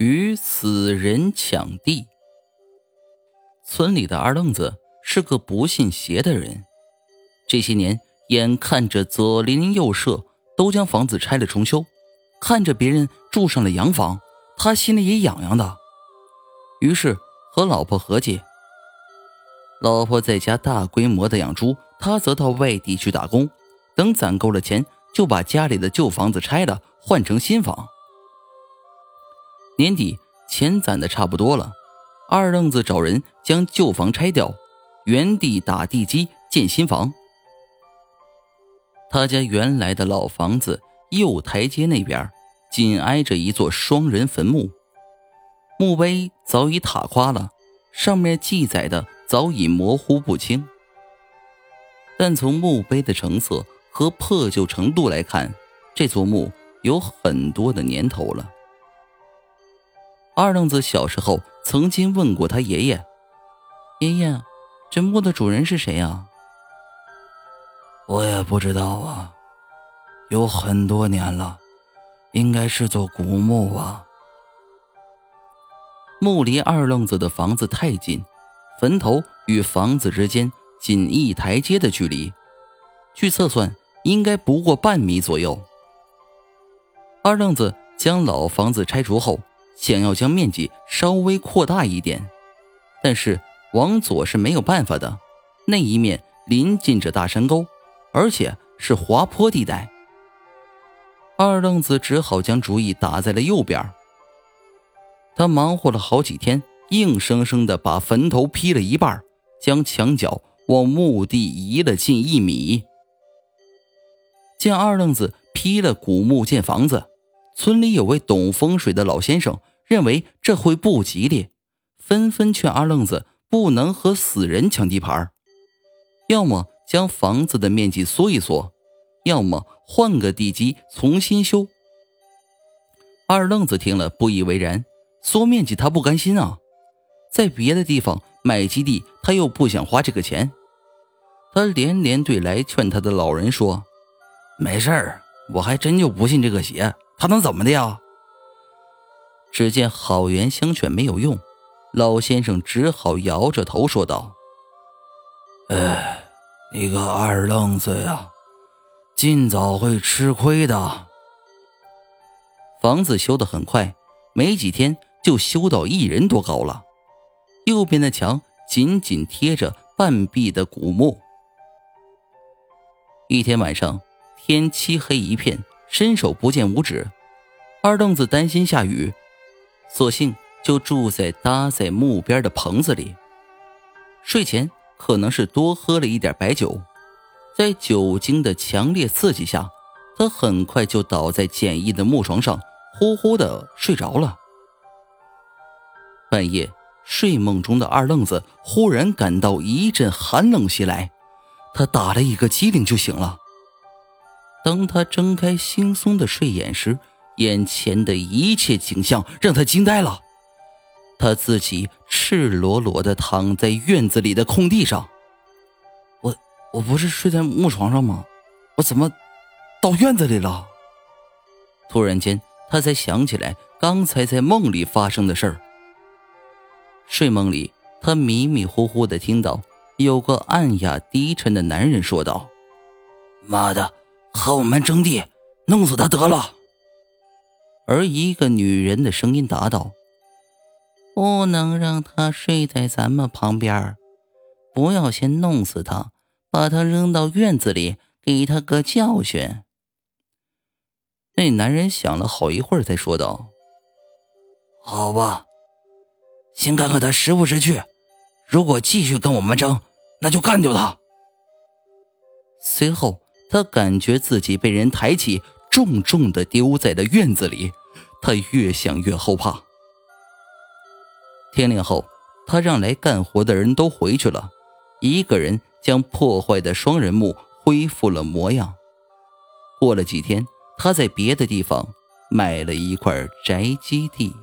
与死人抢地。村里的二愣子是个不信邪的人，这些年眼看着左邻右舍都将房子拆了重修，看着别人住上了洋房，他心里也痒痒的。于是和老婆合计，老婆在家大规模的养猪，他则到外地去打工，等攒够了钱，就把家里的旧房子拆了，换成新房。年底钱攒的差不多了，二愣子找人将旧房拆掉，原地打地基建新房。他家原来的老房子右台阶那边紧挨着一座双人坟墓，墓碑早已塔垮了，上面记载的早已模糊不清。但从墓碑的成色和破旧程度来看，这座墓有很多的年头了。二愣子小时候曾经问过他爷爷：“爷爷，这墓的主人是谁呀？”“我也不知道啊，有很多年了，应该是座古墓吧。”墓离二愣子的房子太近，坟头与房子之间仅一台阶的距离，据测算应该不过半米左右。二愣子将老房子拆除后。想要将面积稍微扩大一点，但是往左是没有办法的，那一面临近着大山沟，而且是滑坡地带。二愣子只好将主意打在了右边。他忙活了好几天，硬生生的把坟头劈了一半，将墙角往墓地移了近一米。见二愣子劈了古墓建房子。村里有位懂风水的老先生，认为这会不吉利，纷纷劝二愣子不能和死人抢地盘要么将房子的面积缩一缩，要么换个地基重新修。二愣子听了不以为然，缩面积他不甘心啊，在别的地方买基地他又不想花这个钱，他连连对来劝他的老人说：“没事儿，我还真就不信这个邪。”他能怎么的呀？只见好言相劝没有用，老先生只好摇着头说道：“哎，你个二愣子呀，尽早会吃亏的。”房子修得很快，没几天就修到一人多高了。右边的墙紧紧贴着半壁的古墓。一天晚上，天漆黑一片。伸手不见五指，二愣子担心下雨，索性就住在搭在墓边的棚子里。睡前可能是多喝了一点白酒，在酒精的强烈刺激下，他很快就倒在简易的木床上，呼呼的睡着了。半夜，睡梦中的二愣子忽然感到一阵寒冷袭来，他打了一个激灵就醒了。当他睁开惺忪的睡眼时，眼前的一切景象让他惊呆了。他自己赤裸裸地躺在院子里的空地上。我我不是睡在木床上吗？我怎么到院子里了？突然间，他才想起来刚才在梦里发生的事儿。睡梦里，他迷迷糊糊地听到有个暗哑低沉的男人说道：“妈的！”和我们争地，弄死他得了。而一个女人的声音答道：“不能让他睡在咱们旁边不要先弄死他，把他扔到院子里，给他个教训。”那男人想了好一会儿，才说道：“好吧，先看看他识不识趣。如果继续跟我们争，那就干掉他。”随后。他感觉自己被人抬起，重重的丢在了院子里。他越想越后怕。天亮后，他让来干活的人都回去了，一个人将破坏的双人墓恢复了模样。过了几天，他在别的地方买了一块宅基地。